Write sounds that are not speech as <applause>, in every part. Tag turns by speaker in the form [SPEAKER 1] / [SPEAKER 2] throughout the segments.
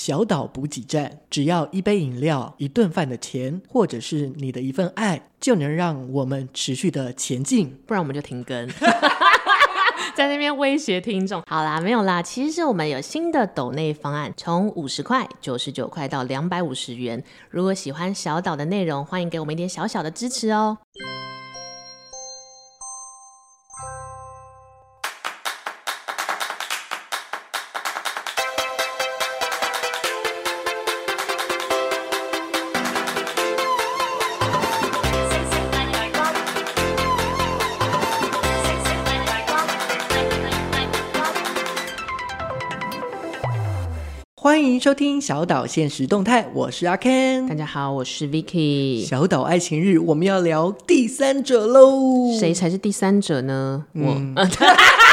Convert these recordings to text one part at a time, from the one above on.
[SPEAKER 1] 小岛补给站，只要一杯饮料、一顿饭的钱，或者是你的一份爱，就能让我们持续的前进。
[SPEAKER 2] 不然我们就停更，<laughs> 在那边威胁听众。好啦，没有啦，其实我们有新的抖内方案，从五十块、九十九块到两百五十元。如果喜欢小岛的内容，欢迎给我们一点小小的支持哦。
[SPEAKER 1] 迎收听小岛现实动态，我是阿 Ken。
[SPEAKER 2] 大家好，我是 Vicky。
[SPEAKER 1] 小岛爱情日，我们要聊第三者喽。
[SPEAKER 2] 谁才是第三者呢？
[SPEAKER 1] 嗯、
[SPEAKER 2] 我。<laughs>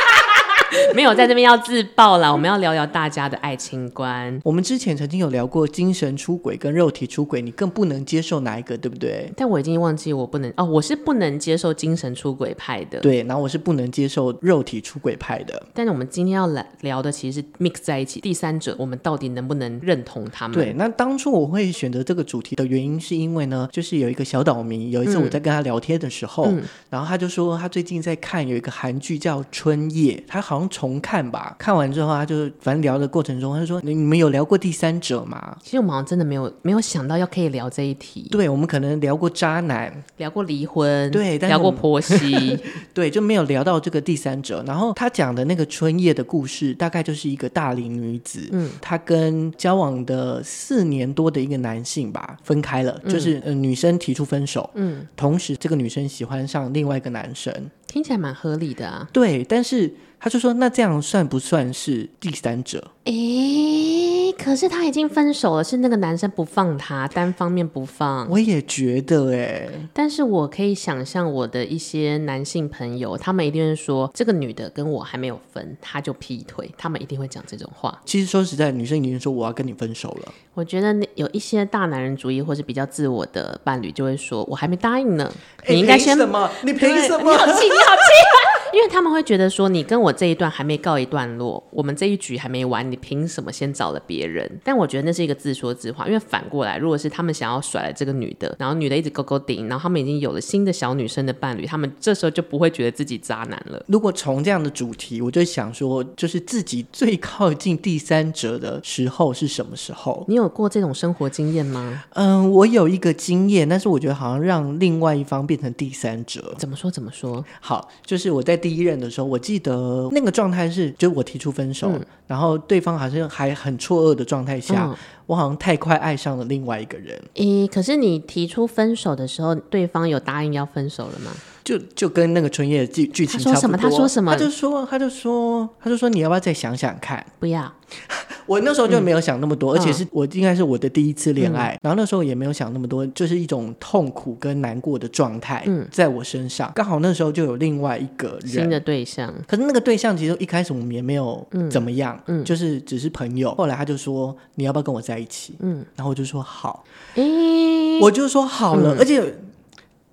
[SPEAKER 2] 没有在这边要自爆啦，我们要聊聊大家的爱情观。
[SPEAKER 1] 我们之前曾经有聊过精神出轨跟肉体出轨，你更不能接受哪一个，对不对？
[SPEAKER 2] 但我已经忘记我不能哦，我是不能接受精神出轨派的。
[SPEAKER 1] 对，然后我是不能接受肉体出轨派的。
[SPEAKER 2] 但是我们今天要来聊的其实是 mix 在一起，第三者，我们到底能不能认同他们？
[SPEAKER 1] 对，那当初我会选择这个主题的原因，是因为呢，就是有一个小岛民，有一次我在跟他聊天的时候，嗯、然后他就说他最近在看有一个韩剧叫《春夜》，他好像重看吧。看完之后，他就反正聊的过程中，他就说：“你你们有聊过第三者吗？”
[SPEAKER 2] 其实我们好像真的没有没有想到要可以聊这一题。
[SPEAKER 1] 对，我们可能聊过渣男，
[SPEAKER 2] 聊过离婚，
[SPEAKER 1] 对，
[SPEAKER 2] 聊过婆媳，<laughs>
[SPEAKER 1] 对，就没有聊到这个第三者。然后他讲的那个春夜的故事，大概就是一个大龄女子，嗯，她跟交往的四年多的一个男性吧分开了，嗯、就是呃女生提出分手，嗯，同时这个女生喜欢上另外一个男生，
[SPEAKER 2] 听起来蛮合理的啊。
[SPEAKER 1] 对，但是。他就说：“那这样算不算是第三者？”
[SPEAKER 2] 诶，可是他已经分手了，是那个男生不放他，单方面不放。
[SPEAKER 1] 我也觉得诶，
[SPEAKER 2] 但是我可以想象我的一些男性朋友，他们一定会说，这个女的跟我还没有分，他就劈腿，他们一定会讲这种话。
[SPEAKER 1] 其实说实在，女生已经说我要跟你分手了。
[SPEAKER 2] 我觉得有一些大男人主义或是比较自我的伴侣就会说，我还没答应呢，你应该先
[SPEAKER 1] 什么？你凭什么？
[SPEAKER 2] 你好气，你好气。<laughs> <laughs> 因为他们会觉得说，你跟我这一段还没告一段落，我们这一局还没完，你凭什么先找了别人？但我觉得那是一个自说自话。因为反过来，如果是他们想要甩了这个女的，然后女的一直勾勾顶，然后他们已经有了新的小女生的伴侣，他们这时候就不会觉得自己渣男了。
[SPEAKER 1] 如果从这样的主题，我就想说，就是自己最靠近第三者的时候是什么时候？
[SPEAKER 2] 你有过这种生活经验吗？
[SPEAKER 1] 嗯，我有一个经验，但是我觉得好像让另外一方变成第三者。
[SPEAKER 2] 怎么说？怎么说？
[SPEAKER 1] 好，就是我在。第一任的时候，我记得那个状态是，就是我提出分手，嗯、然后对方好像还很错愕的状态下，嗯、我好像太快爱上了另外一个人。
[SPEAKER 2] 咦，可是你提出分手的时候，对方有答应要分手了吗？
[SPEAKER 1] 就就跟那个春夜的剧剧情差不多。他说什么？
[SPEAKER 2] 他说什么？
[SPEAKER 1] 他就说，他就说，他就说，你要不要再想想看？
[SPEAKER 2] 不要。<laughs>
[SPEAKER 1] 我那时候就没有想那么多，嗯、而且是我应该是我的第一次恋爱，嗯、然后那时候也没有想那么多，就是一种痛苦跟难过的状态，在我身上。嗯、刚好那时候就有另外一个人
[SPEAKER 2] 新的对象，
[SPEAKER 1] 可是那个对象其实一开始我们也没有怎么样，嗯嗯、就是只是朋友。后来他就说，你要不要跟我在一起？嗯，然后我就说好，诶我就说好了，嗯、而且。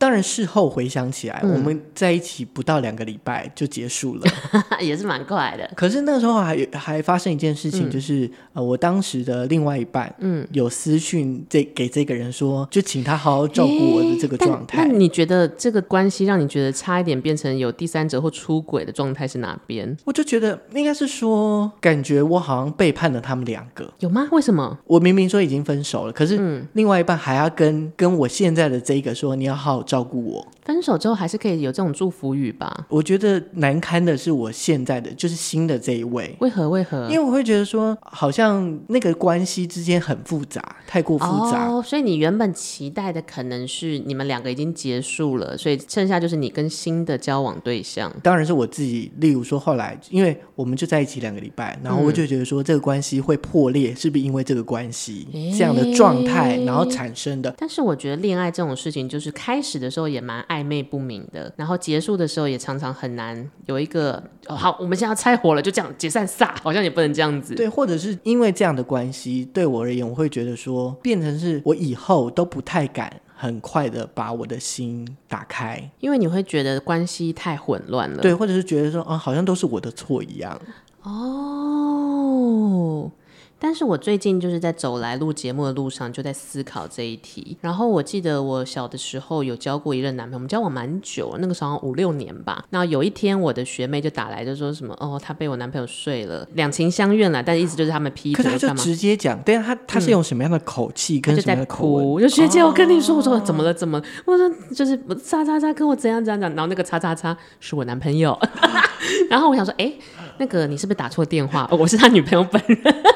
[SPEAKER 1] 当然，事后回想起来，嗯、我们在一起不到两个礼拜就结束了，<laughs>
[SPEAKER 2] 也是蛮快的。
[SPEAKER 1] 可是那时候还还发生一件事情，就是、嗯、呃，我当时的另外一半，嗯，有私讯这给这个人说，就请他好好照顾我的这个状态。
[SPEAKER 2] 那你觉得这个关系让你觉得差一点变成有第三者或出轨的状态是哪边？
[SPEAKER 1] 我就觉得应该是说，感觉我好像背叛了他们两个，
[SPEAKER 2] 有吗？为什么？
[SPEAKER 1] 我明明说已经分手了，可是另外一半还要跟跟我现在的这个说，你要好好照。照顾我，
[SPEAKER 2] 分手之后还是可以有这种祝福语吧？
[SPEAKER 1] 我觉得难堪的是我现在的，就是新的这一位。
[SPEAKER 2] 为何？为何？
[SPEAKER 1] 因为我会觉得说，好像那个关系之间很复杂，太过复杂。
[SPEAKER 2] 哦，所以你原本期待的可能是你们两个已经结束了，所以剩下就是你跟新的交往对象。
[SPEAKER 1] 当然是我自己。例如说，后来因为我们就在一起两个礼拜，然后我就觉得说，这个关系会破裂，是不是因为这个关系这样的状态，然后产生的？
[SPEAKER 2] 但是我觉得恋爱这种事情，就是开始的。时候也蛮暧昧不明的，然后结束的时候也常常很难有一个哦，好，我们现在要拆伙了，就这样解散撒，好像也不能这样子。
[SPEAKER 1] 对，或者是因为这样的关系，对我而言，我会觉得说，变成是我以后都不太敢很快的把我的心打开，
[SPEAKER 2] 因为你会觉得关系太混乱了。
[SPEAKER 1] 对，或者是觉得说，啊，好像都是我的错一样。
[SPEAKER 2] 哦。但是我最近就是在走来录节目的路上，就在思考这一题。然后我记得我小的时候有交过一任男朋友，我们交往蛮久，那个时候五六年吧。那有一天我的学妹就打来，就说什么哦，她被我男朋友睡了，两情相悦了，但意思就是他们劈腿。可
[SPEAKER 1] 是他就直接讲，对啊，他他是用什么样的口气跟什么的口吻？
[SPEAKER 2] 嗯、就学姐，我跟你说，哦、我说怎么了？怎么？我说就是叉叉叉跟我怎样怎样怎样，然后那个叉叉叉是我男朋友。<laughs> 然后我想说，哎，那个你是不是打错电话？哦、我是他女朋友本人。<laughs>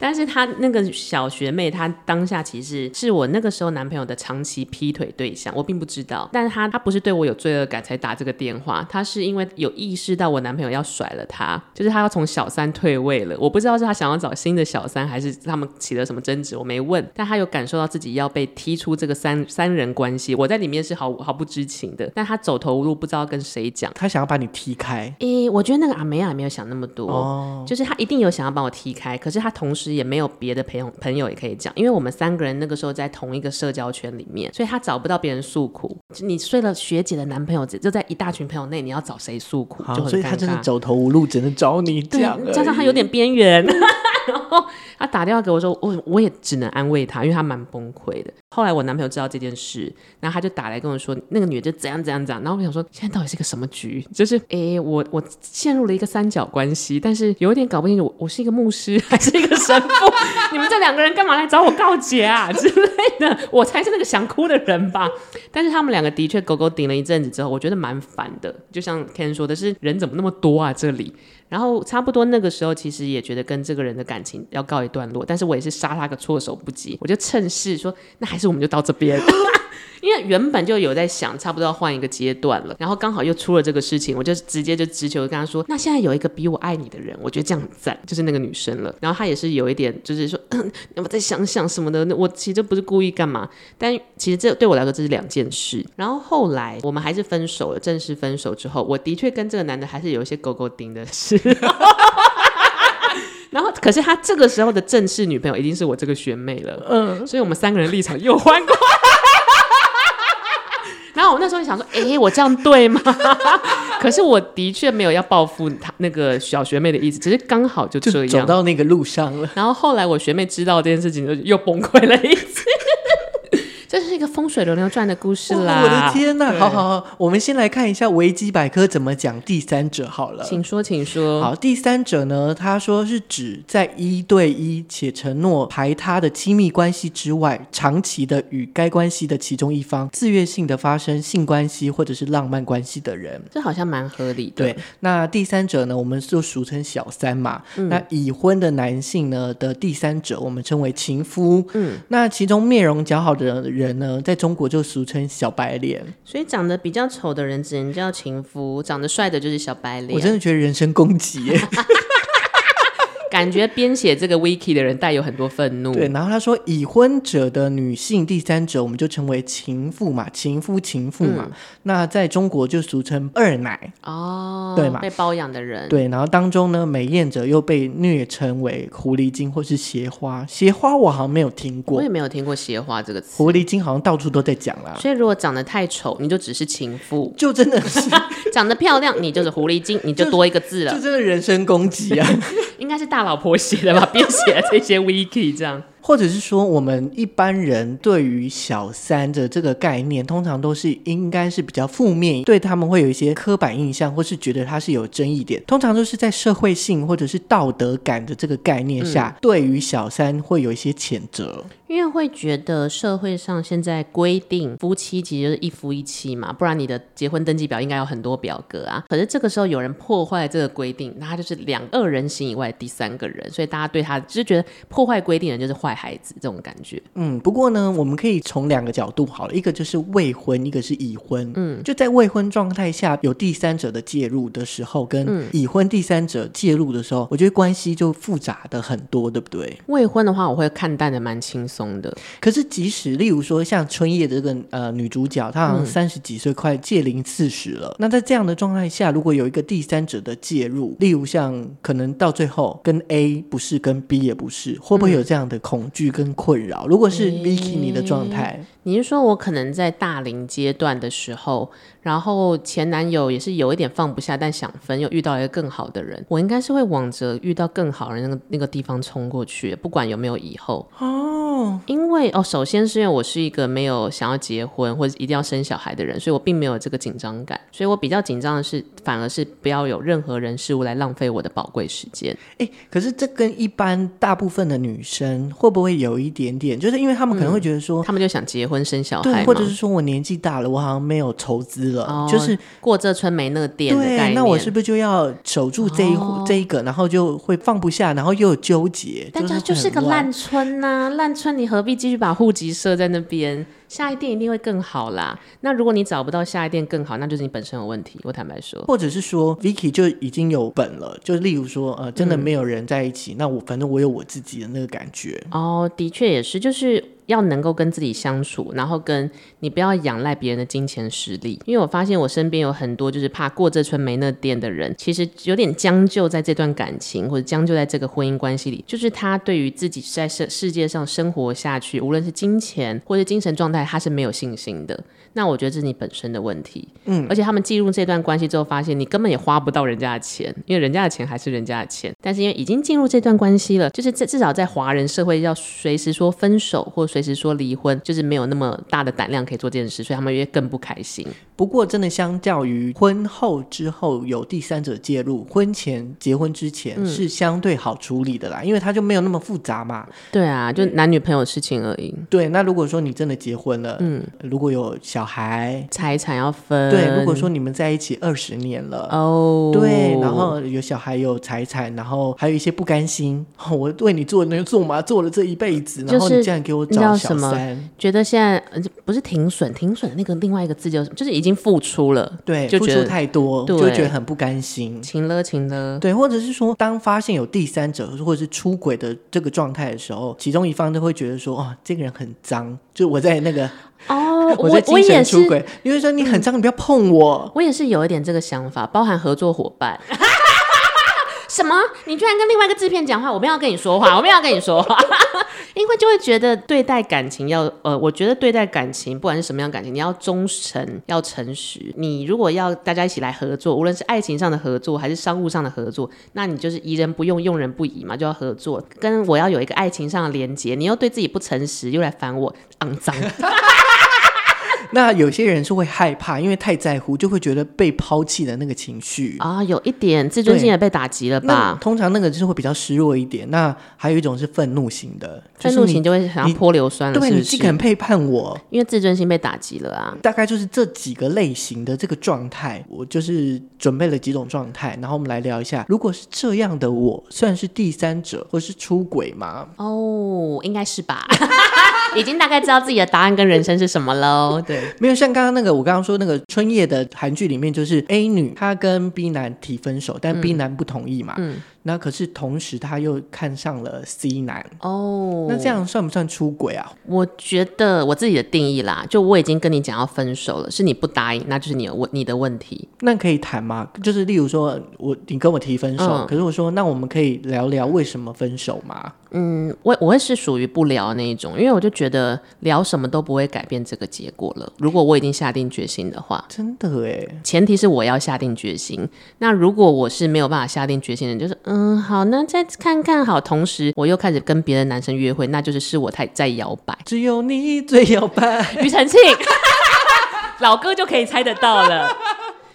[SPEAKER 2] 但是他那个小学妹，她当下其实是我那个时候男朋友的长期劈腿对象，我并不知道。但是她她不是对我有罪恶感才打这个电话，她是因为有意识到我男朋友要甩了她，就是她要从小三退位了。我不知道是她想要找新的小三，还是他们起了什么争执，我没问。但她有感受到自己要被踢出这个三三人关系，我在里面是毫毫不知情的。但她走投无路，不知道跟谁讲，
[SPEAKER 1] 她想要把你踢开。
[SPEAKER 2] 诶，我觉得那个阿梅亚也没有想那么多，哦，就是她一定有想要把我踢开，可是她同时。也没有别的朋友朋友也可以讲，因为我们三个人那个时候在同一个社交圈里面，所以他找不到别人诉苦。你睡了学姐的男朋友，就在一大群朋友内，你要找谁诉苦？就很尴尬。
[SPEAKER 1] 所以他真的走投无路，只能找你这样。
[SPEAKER 2] 加上他有点边缘，然后他打电话给我说，我我也只能安慰他，因为他蛮崩溃的。后来我男朋友知道这件事，然后他就打来跟我说，那个女的就怎样怎样怎样。然后我想说，现在到底是个什么局？就是哎、欸，我我陷入了一个三角关系，但是有一点搞不清楚，我我是一个牧师还是一个神父？<laughs> 你们这两个人干嘛来找我告解啊 <laughs> 之类的？我才是那个想哭的人吧？但是他们两个的确狗狗顶了一阵子之后，我觉得蛮烦的。就像 Ken 说的是，人怎么那么多啊？这里。然后差不多那个时候，其实也觉得跟这个人的感情要告一段落，但是我也是杀他个措手不及，我就趁势说，那还是我们就到这边。<laughs> 因为原本就有在想，差不多要换一个阶段了，然后刚好又出了这个事情，我就直接就直球跟他说：“那现在有一个比我爱你的人，我觉得这样很赞，就是那个女生了。”然后她也是有一点，就是说：“ <laughs> 嗯，要不再想想什么的。”那我其实不是故意干嘛，但其实这对我来说这是两件事。然后后来我们还是分手了，正式分手之后，我的确跟这个男的还是有一些勾勾丁的事。<laughs> 然后，可是他这个时候的正式女朋友已经是我这个学妹了，嗯，所以我们三个人立场又换过。然后我那时候就想说，哎，我这样对吗？<laughs> 可是我的确没有要报复他那个小学妹的意思，只是刚好就这样
[SPEAKER 1] 就走到那个路上了。<laughs>
[SPEAKER 2] 然后后来我学妹知道这件事情，就又崩溃了一次。这是一个风水轮流转的故事啦！
[SPEAKER 1] 我的天呐，好好好，我们先来看一下维基百科怎么讲第三者好了。
[SPEAKER 2] 请说，请说。
[SPEAKER 1] 好，第三者呢，他说是指在一对一且承诺排他的亲密关系之外，长期的与该关系的其中一方自愿性的发生性关系或者是浪漫关系的人。
[SPEAKER 2] 这好像蛮合理的。
[SPEAKER 1] 对，那第三者呢，我们就俗称小三嘛。嗯、那已婚的男性呢的第三者，我们称为情夫。嗯，那其中面容姣好的人。人呢，在中国就俗称小白脸，
[SPEAKER 2] 所以长得比较丑的人只能叫情夫，长得帅的就是小白脸。
[SPEAKER 1] 我真的觉得人身攻击耶。<laughs>
[SPEAKER 2] 感觉编写这个 wiki 的人带有很多愤怒。
[SPEAKER 1] 对，然后他说已婚者的女性第三者，我们就称为情妇嘛，情夫情妇嘛。嗯、那在中国就俗称二奶
[SPEAKER 2] 哦，
[SPEAKER 1] 对嘛，
[SPEAKER 2] 被包养的人。
[SPEAKER 1] 对，然后当中呢，美艳者又被虐称为狐狸精或是邪花。邪花我好像没有听过，
[SPEAKER 2] 我也没有听过邪花这个词。
[SPEAKER 1] 狐狸精好像到处都在讲啦。
[SPEAKER 2] 所以如果长得太丑，你就只是情妇，
[SPEAKER 1] 就真的是 <laughs>
[SPEAKER 2] 长得漂亮，你就是狐狸精，你就多一个字了，
[SPEAKER 1] 就，就真的人身攻击啊。<laughs>
[SPEAKER 2] 应该是大老婆写的吧，<laughs> 编写了这些 wiki 这样。
[SPEAKER 1] 或者是说，我们一般人对于小三的这个概念，通常都是应该是比较负面，对他们会有一些刻板印象，或是觉得他是有争议点。通常都是在社会性或者是道德感的这个概念下，嗯、对于小三会有一些谴责，
[SPEAKER 2] 因为会觉得社会上现在规定夫妻其实就是一夫一妻嘛，不然你的结婚登记表应该有很多表格啊。可是这个时候有人破坏这个规定，那他就是两二人行以外第三个人，所以大家对他就是觉得破坏规定的人就是坏。孩子这种感觉，
[SPEAKER 1] 嗯，不过呢，我们可以从两个角度好了，一个就是未婚，一个是已婚，嗯，就在未婚状态下有第三者的介入的时候，跟已婚第三者介入的时候，嗯、我觉得关系就复杂的很多，对不对？
[SPEAKER 2] 未婚的话，我会看淡的蛮轻松的。
[SPEAKER 1] 可是即使例如说像春夜的这个呃女主角，她好像三十几岁，快届龄四十了，嗯、那在这样的状态下，如果有一个第三者的介入，例如像可能到最后跟 A 不是，跟 B 也不是，会不会有这样的恐恐惧跟困扰？如果是 Vicky 你的状态，欸，
[SPEAKER 2] 你是说我可能在大龄阶段的时候，然后前男友也是有一点放不下，但想分，又遇到一个更好的人，我应该是会往着遇到更好的人那个那个地方冲过去，不管有没有以后哦。因为哦，首先是因为我是一个没有想要结婚或者一定要生小孩的人，所以我并没有这个紧张感，所以我比较紧张的是，反而是不要有任何人事物来浪费我的宝贵时间。
[SPEAKER 1] 哎，可是这跟一般大部分的女生会不会有一点点？就是因为他们可能会觉得说，
[SPEAKER 2] 嗯、他们就想结婚生小孩，
[SPEAKER 1] 或者是说我年纪大了，我好像没有筹资了，哦、就是
[SPEAKER 2] 过这村没那个店。
[SPEAKER 1] 对，那我是不是就要守住这一户、哦、这一个，然后就会放不下，然后又有纠结？
[SPEAKER 2] 但它就是个烂村呐、啊，烂村你何必继续把户籍设在那边？下一店一定会更好啦。那如果你找不到下一店更好，那就是你本身有问题。我坦白说，
[SPEAKER 1] 或者是说，Vicky 就已经有本了，就例如说，呃，真的没有人在一起，嗯、那我反正我有我自己的那个感觉。
[SPEAKER 2] 哦，哦的确也是，就是。要能够跟自己相处，然后跟你不要仰赖别人的金钱实力，因为我发现我身边有很多就是怕过这村没那店的人，其实有点将就在这段感情或者将就在这个婚姻关系里，就是他对于自己在世世界上生活下去，无论是金钱或者精神状态，他是没有信心的。那我觉得这是你本身的问题，嗯，而且他们进入这段关系之后，发现你根本也花不到人家的钱，因为人家的钱还是人家的钱，但是因为已经进入这段关系了，就是至少在华人社会要随时说分手或随时说离婚，就是没有那么大的胆量可以做这件事，所以他们也更不开心。
[SPEAKER 1] 不过，真的相较于婚后之后有第三者介入，婚前结婚之前是相对好处理的啦，嗯、因为他就没有那么复杂嘛。
[SPEAKER 2] 对啊，就男女朋友的事情而已。
[SPEAKER 1] 对，那如果说你真的结婚了，嗯，如果有小孩，
[SPEAKER 2] 财产要分。
[SPEAKER 1] 对，如果说你们在一起二十年了，哦，对，然后有小孩有财产，然后还有一些不甘心，哦、我为你做那做嘛，做了这一辈子，然后你竟然给我找小三，
[SPEAKER 2] 觉得现在不是停损，停损的那个另外一个字就是就是已经。付出了，
[SPEAKER 1] 对，就觉得付出太多，对就觉得很不甘心，
[SPEAKER 2] 情了情了，
[SPEAKER 1] 对，或者是说，当发现有第三者或者是出轨的这个状态的时候，其中一方都会觉得说，哦，这个人很脏，就我在那个
[SPEAKER 2] 哦，<laughs>
[SPEAKER 1] 我在精神出轨，因为说你很脏，你不要碰我，
[SPEAKER 2] 我也是有一点这个想法，包含合作伙伴。什么？你居然跟另外一个制片讲话？我没有要跟你说话，<laughs> 我没有要跟你说话，<laughs> 因为就会觉得对待感情要呃，我觉得对待感情，不管是什么样感情，你要忠诚，要诚实。你如果要大家一起来合作，无论是爱情上的合作还是商务上的合作，那你就是疑人不用，用人不疑嘛，就要合作。跟我要有一个爱情上的连接，你又对自己不诚实，又来烦我，肮脏。<laughs> <laughs>
[SPEAKER 1] 那有些人是会害怕，因为太在乎，就会觉得被抛弃的那个情绪
[SPEAKER 2] 啊，有一点自尊心也被打击了吧？
[SPEAKER 1] 通常那个就是会比较失落一点。那还有一种是愤怒型的，
[SPEAKER 2] 愤怒型就会想要泼硫酸了，是是？
[SPEAKER 1] 对，你既肯背叛我，
[SPEAKER 2] 因为自尊心被打击了啊。
[SPEAKER 1] 大概就是这几个类型的这个状态，我就是准备了几种状态，然后我们来聊一下。如果是这样的我，算是第三者或是出轨吗？
[SPEAKER 2] 哦，应该是吧。<laughs> <laughs> 已经大概知道自己的答案跟人生是什么喽。对，
[SPEAKER 1] 没有像刚刚那个我刚刚说那个春夜的韩剧里面，就是 A 女她跟 B 男提分手，但 B 男不同意嘛。嗯。嗯那可是同时，他又看上了 C 男哦，那这样算不算出轨啊？
[SPEAKER 2] 我觉得我自己的定义啦，就我已经跟你讲要分手了，是你不答应，那就是你的问你的问题。
[SPEAKER 1] 那可以谈吗？就是例如说我你跟我提分手，嗯、可是我说那我们可以聊聊为什么分手吗？
[SPEAKER 2] 嗯，我我会是属于不聊那一种，因为我就觉得聊什么都不会改变这个结果了。如果我已经下定决心的话，
[SPEAKER 1] 真的哎，
[SPEAKER 2] 前提是我要下定决心。那如果我是没有办法下定决心的，就是。嗯，好，那再看看好。同时，我又开始跟别的男生约会，那就是是我太在摇摆。
[SPEAKER 1] 只有你最摇摆，
[SPEAKER 2] 庾澄庆，老哥就可以猜得到了。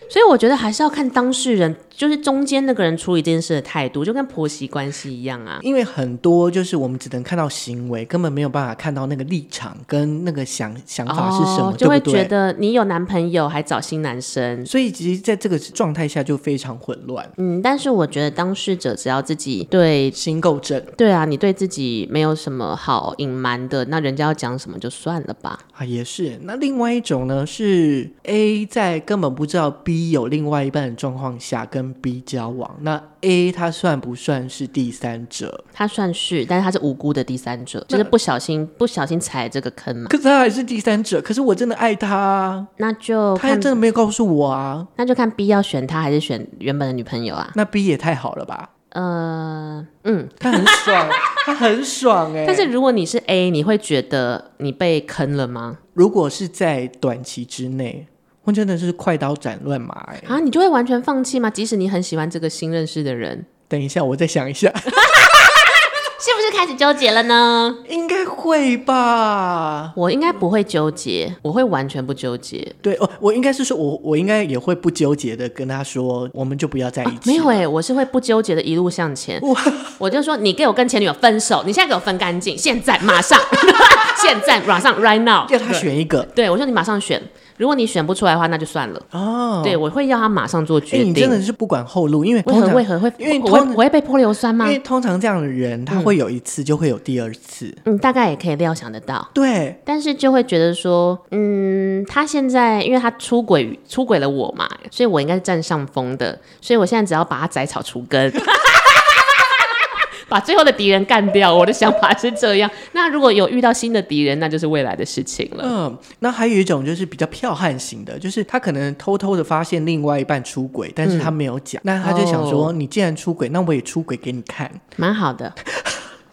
[SPEAKER 2] 所以我觉得还是要看当事人。就是中间那个人处理这件事的态度，就跟婆媳关系一样啊。
[SPEAKER 1] 因为很多就是我们只能看到行为，根本没有办法看到那个立场跟那个想想法是什么，
[SPEAKER 2] 哦、就
[SPEAKER 1] 会
[SPEAKER 2] 觉得你有男朋友还找新男生，
[SPEAKER 1] 所以其实在这个状态下就非常混乱。
[SPEAKER 2] 嗯，但是我觉得当事者只要自己对
[SPEAKER 1] 心够正，
[SPEAKER 2] 对啊，你对自己没有什么好隐瞒的，那人家要讲什么就算了吧。
[SPEAKER 1] 啊，也是。那另外一种呢，是 A 在根本不知道 B 有另外一半的状况下跟 B 交往，那 A 他算不算是第三者？
[SPEAKER 2] 他算是，但是他是无辜的第三者，就是不小心不小心踩这个坑嘛。
[SPEAKER 1] 可是他还是第三者，可是我真的爱他，
[SPEAKER 2] 那就
[SPEAKER 1] 他真的没有告诉我啊，
[SPEAKER 2] 那就看 B 要选他还是选原本的女朋友啊？
[SPEAKER 1] 那 B 也太好了吧？
[SPEAKER 2] 呃，嗯，
[SPEAKER 1] 他很爽。<laughs> 他很爽哎、欸。
[SPEAKER 2] 但是如果你是 A，你会觉得你被坑了吗？
[SPEAKER 1] 如果是在短期之内，我真的是快刀斩乱麻哎、欸。
[SPEAKER 2] 啊，你就会完全放弃吗？即使你很喜欢这个新认识的人？
[SPEAKER 1] 等一下，我再想一下。<laughs>
[SPEAKER 2] 是不是开始纠结了呢？
[SPEAKER 1] 应该会吧。
[SPEAKER 2] 我应该不会纠结，我会完全不纠结。
[SPEAKER 1] 对哦，我应该是说我，我我应该也会不纠结的跟他说，我们就不要在一起。啊、
[SPEAKER 2] 没有哎、欸，我是会不纠结的，一路向前。哇我就说，你给我跟前女友分手，你现在给我分干净，现在马上，<laughs> 现在马上，right now，
[SPEAKER 1] 要他选一个。
[SPEAKER 2] 对，我说你马上选。如果你选不出来的话，那就算了。哦，对，我会要他马上做决定。欸、
[SPEAKER 1] 你真的是不管后路，因为
[SPEAKER 2] 为何为何会？因为我会我会被泼硫酸吗？
[SPEAKER 1] 因为通常这样的人，他会有一次就会有第二次。
[SPEAKER 2] 嗯，大概也可以料想得到。
[SPEAKER 1] 对，
[SPEAKER 2] 但是就会觉得说，嗯，他现在因为他出轨出轨了我嘛，所以我应该是占上风的，所以我现在只要把他摘草除根。<laughs> 把最后的敌人干掉，我的想法是这样。那如果有遇到新的敌人，那就是未来的事情了。
[SPEAKER 1] 嗯，那还有一种就是比较剽悍型的，就是他可能偷偷的发现另外一半出轨，但是他没有讲，嗯、那他就想说，哦、你既然出轨，那我也出轨给你看，
[SPEAKER 2] 蛮好的。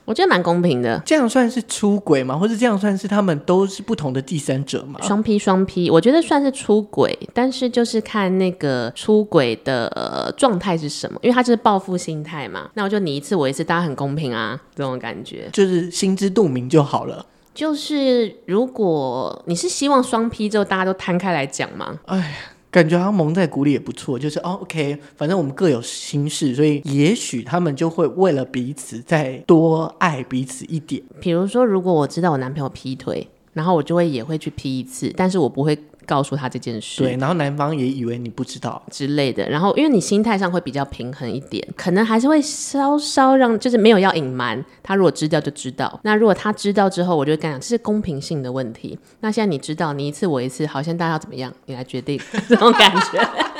[SPEAKER 2] 我觉得蛮公平的，
[SPEAKER 1] 这样算是出轨吗？或者这样算是他们都是不同的第三者吗？
[SPEAKER 2] 双 P 双 P，我觉得算是出轨，但是就是看那个出轨的、呃、状态是什么，因为他就是报复心态嘛。那我就你一次我一次，大家很公平啊，这种感觉
[SPEAKER 1] 就是心知肚明就好了。
[SPEAKER 2] 就是如果你是希望双 P 之后大家都摊开来讲吗？哎呀。
[SPEAKER 1] 感觉好像蒙在鼓里也不错，就是哦，OK，反正我们各有心事，所以也许他们就会为了彼此再多爱彼此一点。
[SPEAKER 2] 比如说，如果我知道我男朋友劈腿，然后我就会也会去劈一次，但是我不会。告诉他这件事，
[SPEAKER 1] 对，然后男方也以为你不知道
[SPEAKER 2] 之类的，然后因为你心态上会比较平衡一点，可能还是会稍稍让，就是没有要隐瞒他，如果知道就知道。那如果他知道之后，我就会跟他讲，这是公平性的问题。那现在你知道，你一次我一次，好，现在大家要怎么样？你来决定这种感觉。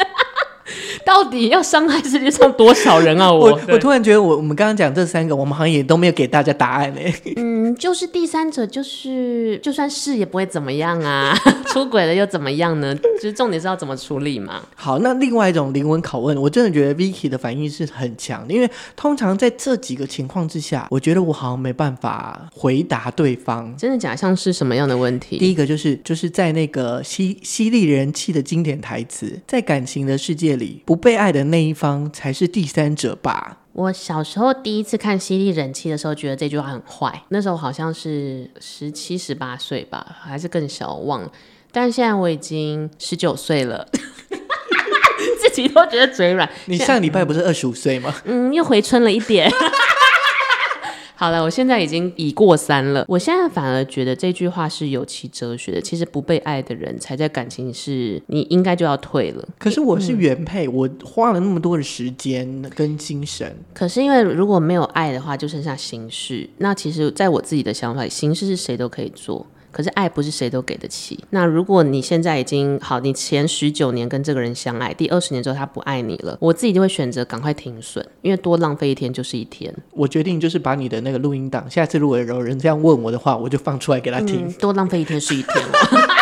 [SPEAKER 2] <laughs> 到底要伤害世界上多少人啊？<laughs> 我
[SPEAKER 1] 我突然觉得我，我我们刚刚讲这三个，我们好像也都没有给大家答案呢。<laughs>
[SPEAKER 2] 嗯，就是第三者，就是就算是也不会怎么样啊，出轨了又怎么样呢？就是重点是要怎么处理嘛。
[SPEAKER 1] 好，那另外一种灵魂拷问，我真的觉得 Vicky 的反应是很强，因为通常在这几个情况之下，我觉得我好像没办法回答对方。
[SPEAKER 2] 真的假像是什么样的问题？
[SPEAKER 1] 第一个就是就是在那个犀犀利人气的经典台词，在感情的世界里。不被爱的那一方才是第三者吧？
[SPEAKER 2] 我小时候第一次看《犀利人妻》的时候，觉得这句话很坏。那时候好像是十七、十八岁吧，还是更小，我忘了。但是现在我已经十九岁了，<laughs> 自己都觉得嘴软。
[SPEAKER 1] 你上礼拜不是二十五岁吗？
[SPEAKER 2] 嗯，又回春了一点。<laughs> 好了，我现在已经已过三了。我现在反而觉得这句话是有其哲学的。其实不被爱的人才在感情是你应该就要退了。
[SPEAKER 1] 可是我是原配，嗯、我花了那么多的时间跟精神。
[SPEAKER 2] 可是因为如果没有爱的话，就剩下形式。那其实在我自己的想法里，形式是谁都可以做。可是爱不是谁都给得起。那如果你现在已经好，你前十九年跟这个人相爱，第二十年之后他不爱你了，我自己就会选择赶快停损，因为多浪费一天就是一天。
[SPEAKER 1] 我决定就是把你的那个录音档，下次如果有人这样问我的话，我就放出来给他听。
[SPEAKER 2] 嗯、多浪费一天是一天，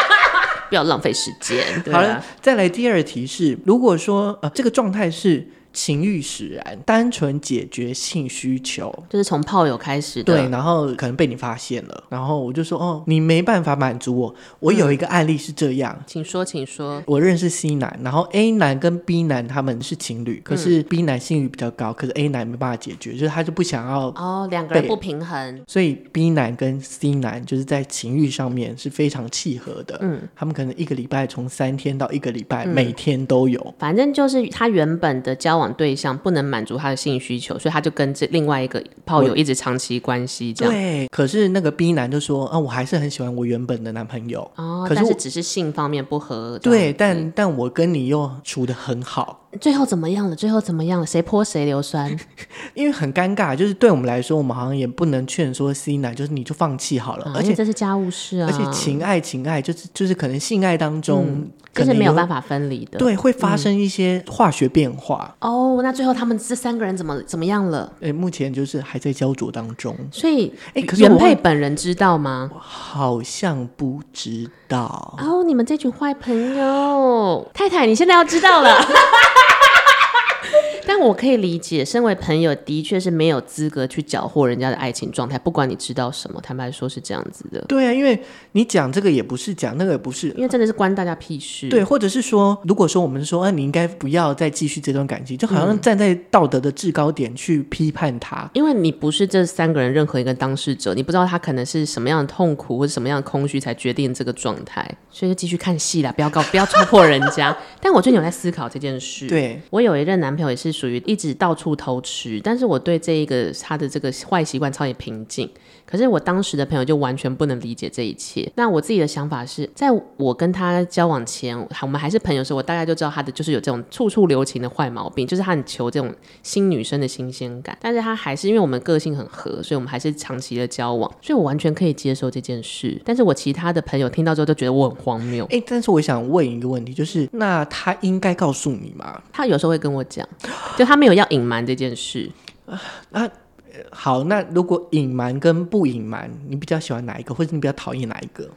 [SPEAKER 2] <laughs> 不要浪费时间。啊、
[SPEAKER 1] 好了，再来第二题是，如果说呃这个状态是。情欲使然，单纯解决性需求，
[SPEAKER 2] 就是从炮友开始的。
[SPEAKER 1] 对，然后可能被你发现了，然后我就说：“哦，你没办法满足我。”我有一个案例是这样，
[SPEAKER 2] 嗯、请说，请说。
[SPEAKER 1] 我认识 C 男，然后 A 男跟 B 男他们是情侣，可是 B 男性欲比较高，可是 A 男没办法解决，就是他就不想要
[SPEAKER 2] 哦，两个人不平衡，
[SPEAKER 1] 所以 B 男跟 C 男就是在情欲上面是非常契合的。嗯，他们可能一个礼拜从三天到一个礼拜，嗯、每天都有。
[SPEAKER 2] 反正就是他原本的交往对象不能满足他的性需求，所以他就跟这另外一个炮友一直长期关系这样。
[SPEAKER 1] 对，可是那个 B 男就说：“啊，我还是很喜欢我原本的男朋友。”
[SPEAKER 2] 哦，可是，但是只是性方面不合。
[SPEAKER 1] 对，但但我跟你又处的很好。
[SPEAKER 2] 最后怎么样了？最后怎么样了？谁泼谁硫酸？<laughs>
[SPEAKER 1] 因为很尴尬，就是对我们来说，我们好像也不能劝说 C 男，就是你就放弃好了。
[SPEAKER 2] 啊、
[SPEAKER 1] 而且
[SPEAKER 2] 这是家务事啊。
[SPEAKER 1] 而且情爱情爱，就是就是可能性爱当中、嗯、
[SPEAKER 2] 就是没有办法分离的。
[SPEAKER 1] 对，会发生一些化学变化。
[SPEAKER 2] 嗯、哦，那最后他们这三个人怎么怎么样了？
[SPEAKER 1] 哎，目前就是还在焦灼当中。
[SPEAKER 2] 所以，哎，可是原配本人知道吗？
[SPEAKER 1] 好像不知道。
[SPEAKER 2] 哦，你们这群坏朋友，太太，你现在要知道了。<laughs> 但我可以理解，身为朋友的确是没有资格去搅和人家的爱情状态，不管你知道什么，坦白说是这样子的。
[SPEAKER 1] 对啊，因为你讲这个也不是，讲那个也不是，
[SPEAKER 2] 因为真的是关大家屁事。
[SPEAKER 1] 对，或者是说，如果说我们说，啊，你应该不要再继续这段感情，就好像站在道德的制高点去批判他，
[SPEAKER 2] 因为你不是这三个人任何一个当事者，你不知道他可能是什么样的痛苦或者什么样的空虚才决定这个状态，所以就继续看戏啦，不要搞，不要戳破人家。<laughs> 但我最近有在思考这件事。
[SPEAKER 1] 对，
[SPEAKER 2] 我有一任男朋友也是属于一直到处偷吃，但是我对这一个他的这个坏习惯超级平静。可是我当时的朋友就完全不能理解这一切。那我自己的想法是，在我跟他交往前，我们还是朋友的时候，我大概就知道他的就是有这种处处留情的坏毛病，就是他很求这种新女生的新鲜感。但是他还是因为我们个性很合，所以我们还是长期的交往，所以我完全可以接受这件事。但是我其他的朋友听到之后都觉得我很荒谬。
[SPEAKER 1] 哎、欸，但是我想问一个问题，就是那他应该告诉你吗？
[SPEAKER 2] 他有时候会跟我讲，就他没有要隐瞒这件事
[SPEAKER 1] 啊。啊好，那如果隐瞒跟不隐瞒，你比较喜欢哪一个，或者你比较讨厌哪一个？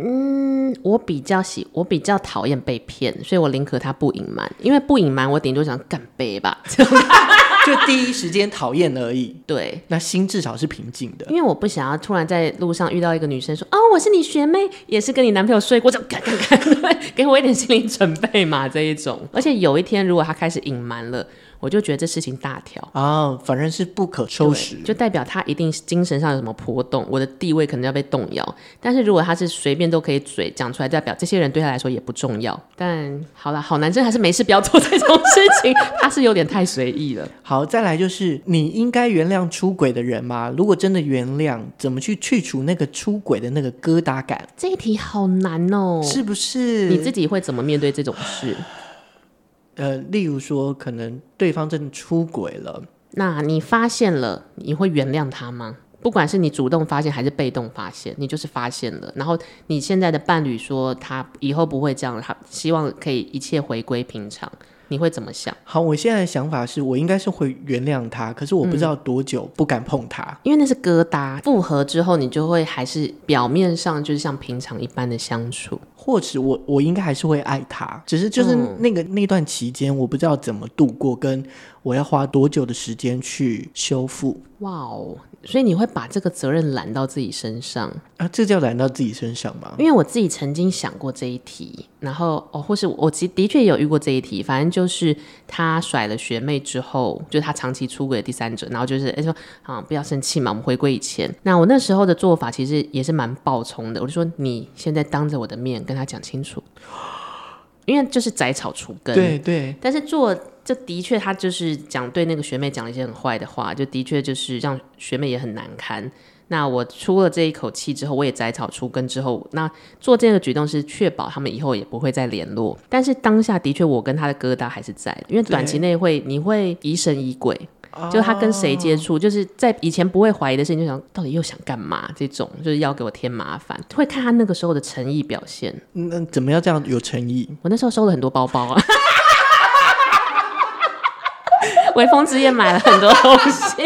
[SPEAKER 2] 嗯，我比较喜，我比较讨厌被骗，所以我宁可他不隐瞒，因为不隐瞒，我顶多想干杯吧，<laughs>
[SPEAKER 1] 就第一时间讨厌而已。
[SPEAKER 2] 对，
[SPEAKER 1] 那心至少是平静的，
[SPEAKER 2] 因为我不想要突然在路上遇到一个女生说：“哦，我是你学妹，也是跟你男朋友睡过，就干干干，<laughs> 给我一点心理准备嘛。”这一种，而且有一天如果他开始隐瞒了。我就觉得这事情大条
[SPEAKER 1] 啊、哦，反正是不可收拾，
[SPEAKER 2] 就代表他一定精神上有什么波动，我的地位可能要被动摇。但是如果他是随便都可以嘴讲出来，代表这些人对他来说也不重要。但好了，好男生还是没事，不要做这种事情，<laughs> 他是有点太随意了。
[SPEAKER 1] 好，再来就是你应该原谅出轨的人吗？如果真的原谅，怎么去去除那个出轨的那个疙瘩感？
[SPEAKER 2] 这一题好难哦，
[SPEAKER 1] 是不是？
[SPEAKER 2] 你自己会怎么面对这种事？
[SPEAKER 1] 呃，例如说，可能对方真的出轨了，
[SPEAKER 2] 那你发现了，你会原谅他吗？不管是你主动发现还是被动发现，你就是发现了。然后你现在的伴侣说他以后不会这样了，他希望可以一切回归平常。你会怎么想？
[SPEAKER 1] 好，我现在的想法是我应该是会原谅他，可是我不知道多久不敢碰他，
[SPEAKER 2] 嗯，因为那是疙瘩。复合之后，你就会还是表面上就是像平常一般的相处，
[SPEAKER 1] 或者我我应该还是会爱他，只是就是那个、嗯、那段期间，我不知道怎么度过，跟我要花多久的时间去修复。
[SPEAKER 2] 哇哦！所以你会把这个责任揽到自己身上
[SPEAKER 1] 啊？这叫揽到自己身上吧？
[SPEAKER 2] 因为我自己曾经想过这一题，然后哦，或是我其实的确有遇过这一题。反正就是他甩了学妹之后，就是他长期出轨的第三者，然后就是哎说啊，不要生气嘛，我们回归以前。那我那时候的做法其实也是蛮暴冲的，我就说你现在当着我的面跟他讲清楚，因为就是斩草除根。
[SPEAKER 1] 对对，
[SPEAKER 2] 但是做。这的确，他就是讲对那个学妹讲了一些很坏的话，就的确就是让学妹也很难堪。那我出了这一口气之后，我也摘草除根之后，那做这个举动是确保他们以后也不会再联络。但是当下的确，我跟他的疙瘩还是在，因为短期内会你会疑神疑鬼，就他跟谁接触，就是在以前不会怀疑的事情，就想到底又想干嘛？这种就是要给我添麻烦，会看他那个时候的诚意表现。
[SPEAKER 1] 那怎么样这样有诚意？
[SPEAKER 2] 我那时候收了很多包包啊。微风之夜买了很多东西，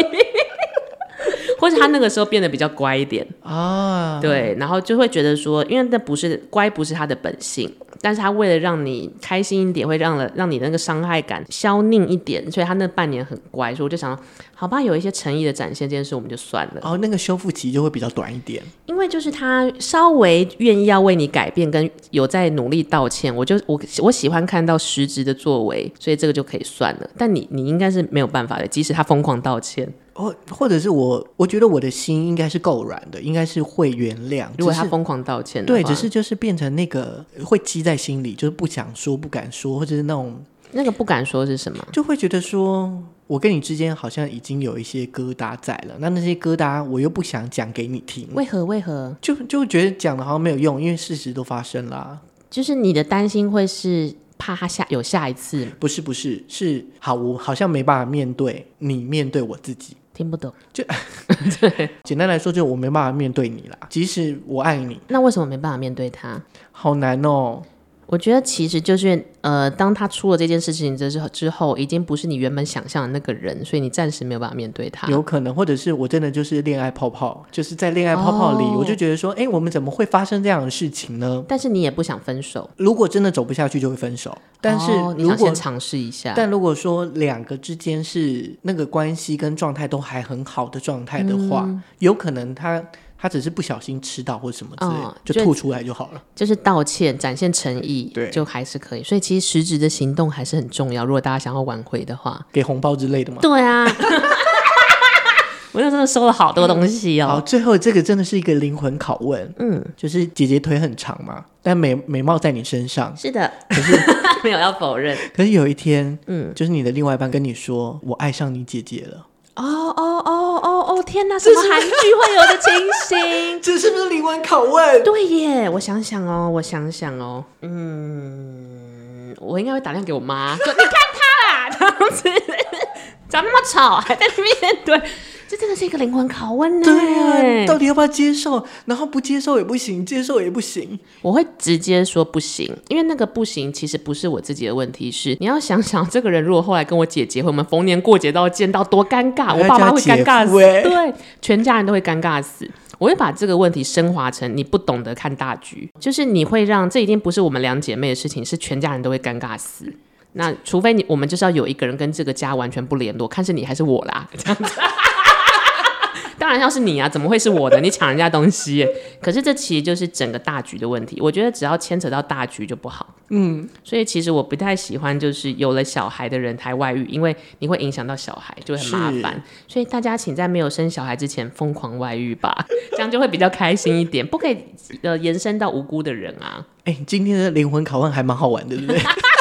[SPEAKER 2] 或者他那个时候变得比较乖一点啊，对，然后就会觉得说，因为那不是乖，不是他的本性。但是他为了让你开心一点，会让了让你那个伤害感消นิ่一点，所以他那半年很乖，所以我就想，好吧，有一些诚意的展现，这件事我们就算了。
[SPEAKER 1] 哦，那个修复期就会比较短一点，
[SPEAKER 2] 因为就是他稍微愿意要为你改变，跟有在努力道歉，我就我我喜欢看到实质的作为，所以这个就可以算了。但你你应该是没有办法的，即使他疯狂道歉。
[SPEAKER 1] 或或者是我，我觉得我的心应该是够软的，应该是会原谅。
[SPEAKER 2] 如果他疯狂道歉，
[SPEAKER 1] 对，只是就是变成那个会积在心里，就是不想说、不敢说，或者是那种
[SPEAKER 2] 那个不敢说是什么，
[SPEAKER 1] 就会觉得说我跟你之间好像已经有一些疙瘩在了，那那些疙瘩我又不想讲给你听，
[SPEAKER 2] 为何？为何？
[SPEAKER 1] 就就觉得讲的好像没有用，因为事实都发生了。
[SPEAKER 2] 就是你的担心会是怕他下有下一次？
[SPEAKER 1] 不是，不是，是好，我好像没办法面对你，面对我自己。
[SPEAKER 2] 听不懂，
[SPEAKER 1] 就 <laughs> 对，简单来说，就我没办法面对你啦。即使我爱你，
[SPEAKER 2] 那为什么没办法面对他？
[SPEAKER 1] 好难哦。
[SPEAKER 2] 我觉得其实就是，呃，当他出了这件事情之之后，已经不是你原本想象的那个人，所以你暂时没有办法面对他。
[SPEAKER 1] 有可能，或者是我真的就是恋爱泡泡，就是在恋爱泡泡里，哦、我就觉得说，哎，我们怎么会发生这样的事情呢？
[SPEAKER 2] 但是你也不想分手。
[SPEAKER 1] 如果真的走不下去，就会分手。但是如果、
[SPEAKER 2] 尝试一下。
[SPEAKER 1] 但如果说两个之间是那个关系跟状态都还很好的状态的话，嗯、有可能他。他只是不小心吃到或什么之类，哦、就吐出来就好了。
[SPEAKER 2] 就是道歉，展现诚意，对，就还是可以。所以其实实质的行动还是很重要。如果大家想要挽回的话，
[SPEAKER 1] 给红包之类的吗？
[SPEAKER 2] 对啊，<laughs> 我又真的收了好多东西哦。
[SPEAKER 1] 好，最后这个真的是一个灵魂拷问。嗯，就是姐姐腿很长嘛，但美美貌在你身上。
[SPEAKER 2] 是的，可是 <laughs> 没有要否认。
[SPEAKER 1] 可是有一天，嗯，就是你的另外一半跟你说：“我爱上你姐姐了。”
[SPEAKER 2] 哦哦哦哦哦！天哪，什么韩剧会有的情形？<laughs>
[SPEAKER 1] 这是不是灵魂拷问？
[SPEAKER 2] 对耶，我想想哦，我想想哦，嗯，我应该会打电话给我妈，说你看他啦，这样子 <laughs> 长那么丑，还在面对。这真的是一个灵魂拷问呢。
[SPEAKER 1] 对啊，到底要不要接受？然后不接受也不行，接受也不行。
[SPEAKER 2] 我会直接说不行，因为那个不行其实不是我自己的问题，是你要想想，这个人如果后来跟我姐结婚，我们逢年过节都要见到，多尴尬！我爸妈会尴尬死，对，全家人都会尴尬死。我会把这个问题升华成你不懂得看大局，就是你会让这已经不是我们两姐妹的事情，是全家人都会尴尬死。那除非你我们就是要有一个人跟这个家完全不联络，看是你还是我啦，这样子。当然要是你啊，怎么会是我的？<laughs> 你抢人家东西，可是这其实就是整个大局的问题。我觉得只要牵扯到大局就不好。嗯，所以其实我不太喜欢就是有了小孩的人才外遇，因为你会影响到小孩，就会很麻烦。所以大家请在没有生小孩之前疯狂外遇吧，<laughs> 这样就会比较开心一点。不可以呃延伸到无辜的人啊。
[SPEAKER 1] 哎、欸，今天的灵魂拷问还蛮好玩的，对不对？<laughs>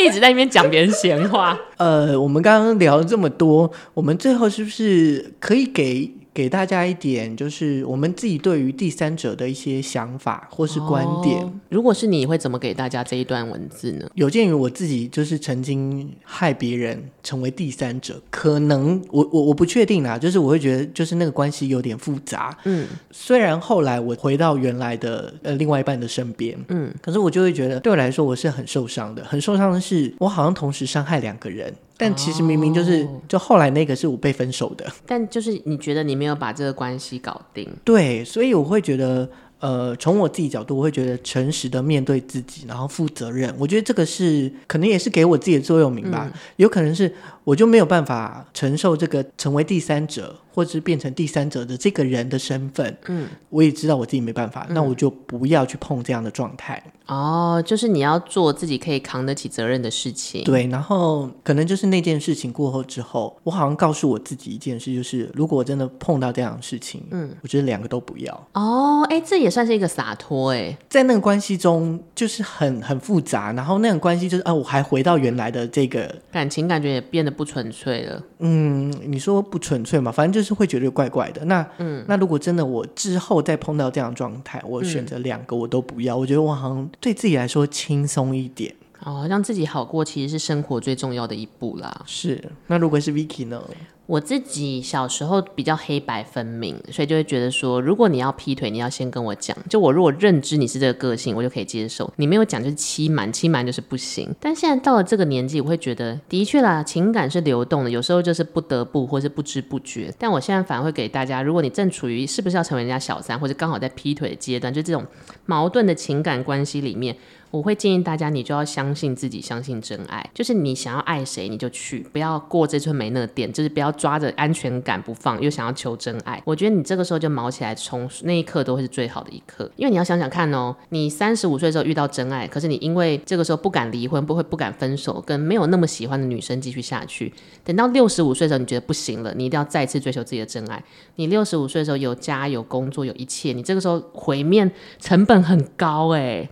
[SPEAKER 2] 一直在那边讲别人闲话。
[SPEAKER 1] 呃，我们刚刚聊了这么多，我们最后是不是可以给？给大家一点，就是我们自己对于第三者的一些想法或是观点。哦，
[SPEAKER 2] 如果是你会怎么给大家这一段文字呢？
[SPEAKER 1] 有鉴于我自己就是曾经害别人成为第三者，可能我我我不确定啦，就是我会觉得就是那个关系有点复杂。嗯，虽然后来我回到原来的呃另外一半的身边，嗯，可是我就会觉得对我来说我是很受伤的，很受伤的是我好像同时伤害两个人。但其实明明就是，就后来那个是我被分手的。
[SPEAKER 2] 但就是你觉得你没有把这个关系搞定，
[SPEAKER 1] 对，所以我会觉得。呃，从我自己角度，我会觉得诚实的面对自己，然后负责任。我觉得这个是可能也是给我自己的座右铭吧。嗯、有可能是我就没有办法承受这个成为第三者，或者是变成第三者的这个人的身份。嗯，我也知道我自己没办法，嗯、那我就不要去碰这样的状态。
[SPEAKER 2] 哦，就是你要做自己可以扛得起责任的事情。
[SPEAKER 1] 对，然后可能就是那件事情过后之后，我好像告诉我自己一件事，就是如果我真的碰到这样的事情，嗯，我觉得两个都不要。
[SPEAKER 2] 哦，哎，这也。算是一个洒脱哎，
[SPEAKER 1] 在那个关系中就是很很复杂，然后那种关系就是啊，我还回到原来的这个
[SPEAKER 2] 感情，感觉也变得不纯粹了。
[SPEAKER 1] 嗯，你说不纯粹嘛？反正就是会觉得怪怪的。那嗯，那如果真的我之后再碰到这样状态，我选择两个我都不要，嗯、我觉得我好像对自己来说轻松一点。
[SPEAKER 2] 哦，让自己好过其实是生活最重要的一步啦。
[SPEAKER 1] 是，那如果是 Vicky 呢？
[SPEAKER 2] 我自己小时候比较黑白分明，所以就会觉得说，如果你要劈腿，你要先跟我讲。就我如果认知你是这个个性，我就可以接受。你没有讲就是欺瞒，欺瞒就是不行。但现在到了这个年纪，我会觉得，的确啦，情感是流动的，有时候就是不得不，或是不知不觉。但我现在反而会给大家，如果你正处于是不是要成为人家小三，或者刚好在劈腿的阶段，就这种矛盾的情感关系里面。我会建议大家，你就要相信自己，相信真爱。就是你想要爱谁，你就去，不要过这村没那店，就是不要抓着安全感不放，又想要求真爱。我觉得你这个时候就卯起来冲，那一刻都会是最好的一刻。因为你要想想看哦，你三十五岁的时候遇到真爱，可是你因为这个时候不敢离婚，不会不敢分手，跟没有那么喜欢的女生继续下去。等到六十五岁的时候，你觉得不行了，你一定要再次追求自己的真爱。你六十五岁的时候有家有工作有一切，你这个时候毁灭成本很高哎。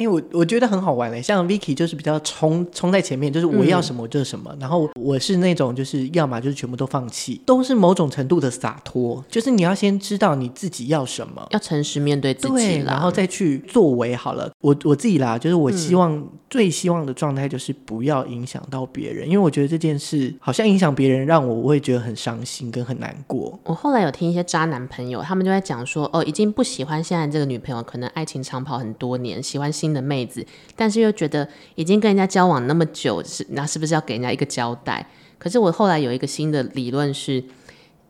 [SPEAKER 1] 因为我我觉得很好玩嘞，像 Vicky 就是比较冲冲在前面，就是我要什么就是什么，嗯、然后我是那种就是要么就是全部都放弃，都是某种程度的洒脱，就是你要先知道你自己要什么，
[SPEAKER 2] 要诚实面对自己，
[SPEAKER 1] 对，然后再去作为好了。我我自己啦，就是我希望、嗯、最希望的状态就是不要影响到别人，因为我觉得这件事好像影响别人，让我我会觉得很伤心跟很难过。
[SPEAKER 2] 我后来有听一些渣男朋友，他们就在讲说，哦，已经不喜欢现在这个女朋友，可能爱情长跑很多年，喜欢新。轻的妹子，但是又觉得已经跟人家交往那么久，是那是不是要给人家一个交代？可是我后来有一个新的理论是。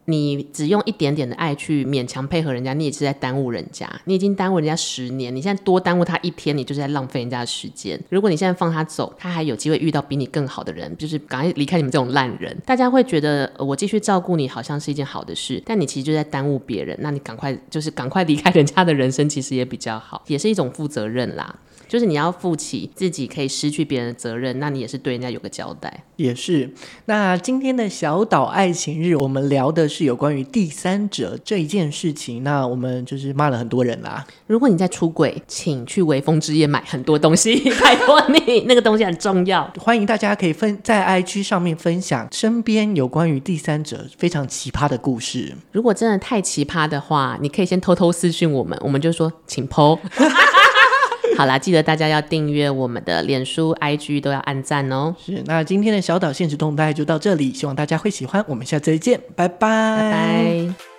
[SPEAKER 2] 你只用一点点的爱去勉强配合人家，你也是在耽误人家。你已经耽误人家十年，你现在多耽误他一天，你就是在浪费人家的时间。如果你现在放他走，他还有机会遇到比你更好的人，就是赶快离开你们这种烂人。大家会觉得我继续照顾你好像是一件好的事，但你其实就在耽误别人。那你赶快就是赶快离开人家的人生，其实也比较好，也是一种负责任啦。就是你要负起自己可以失去别人的责任，那你也是对人家有个交代。
[SPEAKER 1] 也是。那今天的小岛爱情日，我们聊的是有关于第三者这一件事情。那我们就是骂了很多人啦。
[SPEAKER 2] 如果你在出轨，请去微风之夜买很多东西，<laughs> 拜托你，那个东西很重要。
[SPEAKER 1] 欢迎大家可以分在 IG 上面分享身边有关于第三者非常奇葩的故事。
[SPEAKER 2] 如果真的太奇葩的话，你可以先偷偷私讯我们，我们就说请 po。<laughs> <laughs> 好啦，记得大家要订阅我们的脸书、IG，都要按赞哦。
[SPEAKER 1] 是，那今天的小岛现实动态就到这里，希望大家会喜欢。我们下次再见，拜拜。
[SPEAKER 2] 拜拜。